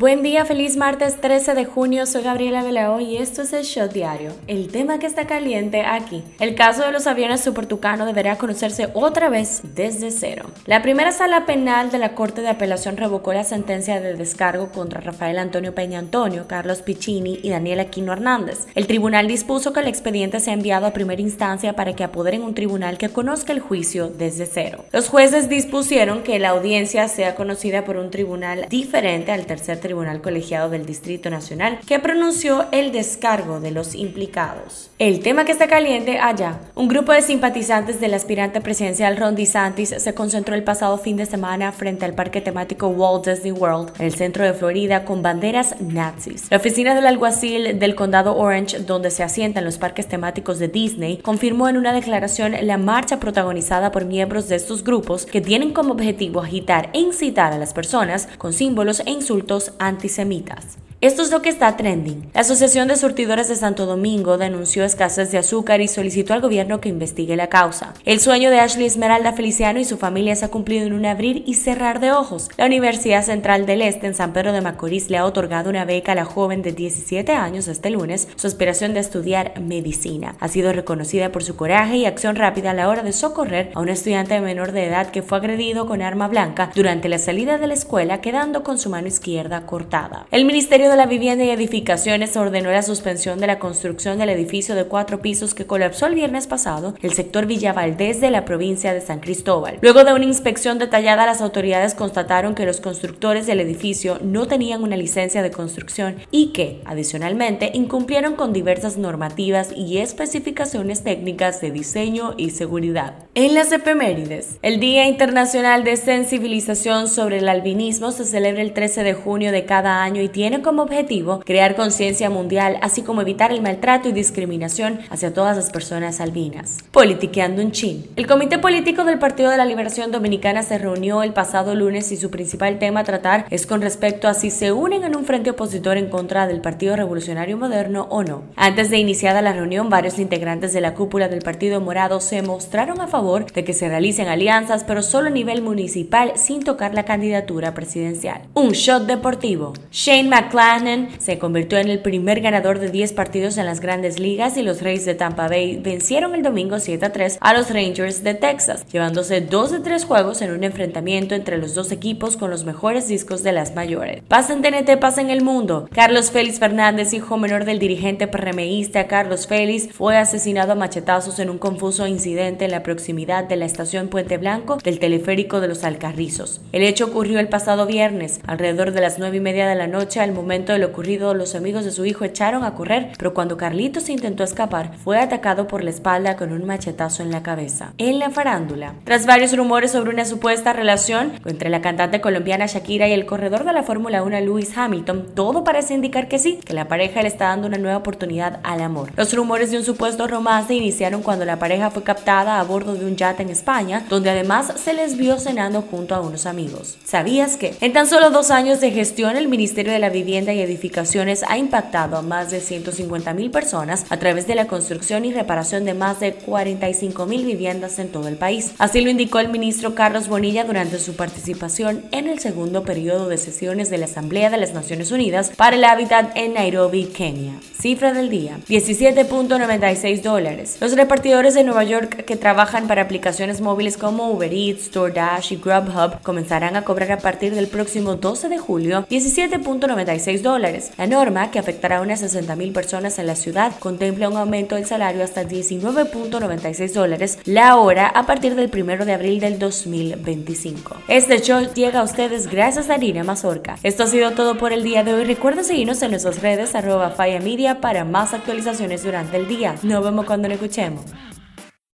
Buen día, feliz martes 13 de junio. Soy Gabriela Velao y esto es el Shot Diario. El tema que está caliente aquí. El caso de los aviones Super Tucano deberá conocerse otra vez desde cero. La primera sala penal de la Corte de Apelación revocó la sentencia de descargo contra Rafael Antonio Peña Antonio, Carlos Piccini y Daniel Aquino Hernández. El tribunal dispuso que el expediente sea enviado a primera instancia para que apoderen un tribunal que conozca el juicio desde cero. Los jueces dispusieron que la audiencia sea conocida por un tribunal diferente al tercer tribunal Tribunal Colegiado del Distrito Nacional, que pronunció el descargo de los implicados. El tema que está caliente allá. Un grupo de simpatizantes del aspirante presidencial Ron DeSantis se concentró el pasado fin de semana frente al parque temático Walt Disney World en el centro de Florida con banderas nazis. La oficina del alguacil del condado Orange, donde se asientan los parques temáticos de Disney, confirmó en una declaración la marcha protagonizada por miembros de estos grupos que tienen como objetivo agitar e incitar a las personas con símbolos e insultos antisemitas. Esto es lo que está trending. La Asociación de Surtidores de Santo Domingo denunció escasez de azúcar y solicitó al gobierno que investigue la causa. El sueño de Ashley Esmeralda Feliciano y su familia se ha cumplido en un abrir y cerrar de ojos. La Universidad Central del Este en San Pedro de Macorís le ha otorgado una beca a la joven de 17 años este lunes, su aspiración de estudiar medicina. Ha sido reconocida por su coraje y acción rápida a la hora de socorrer a un estudiante menor de edad que fue agredido con arma blanca durante la salida de la escuela quedando con su mano izquierda cortada. El Ministerio de la Vivienda y Edificaciones ordenó la suspensión de la construcción del edificio de cuatro pisos que colapsó el viernes pasado el sector Villa Valdés de la provincia de San Cristóbal. Luego de una inspección detallada, las autoridades constataron que los constructores del edificio no tenían una licencia de construcción y que, adicionalmente, incumplieron con diversas normativas y especificaciones técnicas de diseño y seguridad. En las efemérides, el Día Internacional de Sensibilización sobre el Albinismo se celebra el 13 de junio de cada año y tiene como objetivo crear conciencia mundial, así como evitar el maltrato y discriminación hacia todas las personas albinas. Politiqueando un chin. El Comité Político del Partido de la Liberación Dominicana se reunió el pasado lunes y su principal tema a tratar es con respecto a si se unen en un frente opositor en contra del Partido Revolucionario Moderno o no. Antes de iniciada la reunión, varios integrantes de la cúpula del Partido Morado se mostraron a favor de que se realicen alianzas, pero solo a nivel municipal sin tocar la candidatura presidencial. Un shot deportivo. Shane Se convirtió en el primer ganador de 10 partidos en las grandes ligas y los Reyes de Tampa Bay vencieron el domingo 7 a 3 a los Rangers de Texas, llevándose 2 de 3 juegos en un enfrentamiento entre los dos equipos con los mejores discos de las mayores. Pasa en TNT, pasa en el mundo. Carlos Félix Fernández, hijo menor del dirigente PRMista Carlos Félix, fue asesinado a machetazos en un confuso incidente en la proximidad de la estación Puente Blanco del teleférico de los Alcarrizos. El hecho ocurrió el pasado viernes, alrededor de las 9 y media de la noche, al momento de lo ocurrido, los amigos de su hijo echaron a correr, pero cuando Carlitos intentó escapar, fue atacado por la espalda con un machetazo en la cabeza. En la farándula, tras varios rumores sobre una supuesta relación entre la cantante colombiana Shakira y el corredor de la Fórmula 1 Lewis Hamilton, todo parece indicar que sí, que la pareja le está dando una nueva oportunidad al amor. Los rumores de un supuesto romance iniciaron cuando la pareja fue captada a bordo de un yate en España, donde además se les vio cenando junto a unos amigos. ¿Sabías que? En tan solo dos años de gestión, el Ministerio de la Vivienda y edificaciones ha impactado a más de 150 mil personas a través de la construcción y reparación de más de 45 mil viviendas en todo el país. Así lo indicó el ministro Carlos Bonilla durante su participación en el segundo periodo de sesiones de la Asamblea de las Naciones Unidas para el Hábitat en Nairobi, Kenia. Cifra del día, 17.96 dólares. Los repartidores de Nueva York que trabajan para aplicaciones móviles como Uber Eats, DoorDash y Grubhub comenzarán a cobrar a partir del próximo 12 de julio 17.96 La norma, que afectará a unas 60.000 personas en la ciudad, contempla un aumento del salario hasta 19.96 dólares la hora a partir del 1 de abril del 2025. Este show llega a ustedes gracias a Irina Mazorca. Esto ha sido todo por el día de hoy. Recuerda seguirnos en nuestras redes arroba Media para más actualizaciones durante el día. Nos vemos cuando nos escuchemos.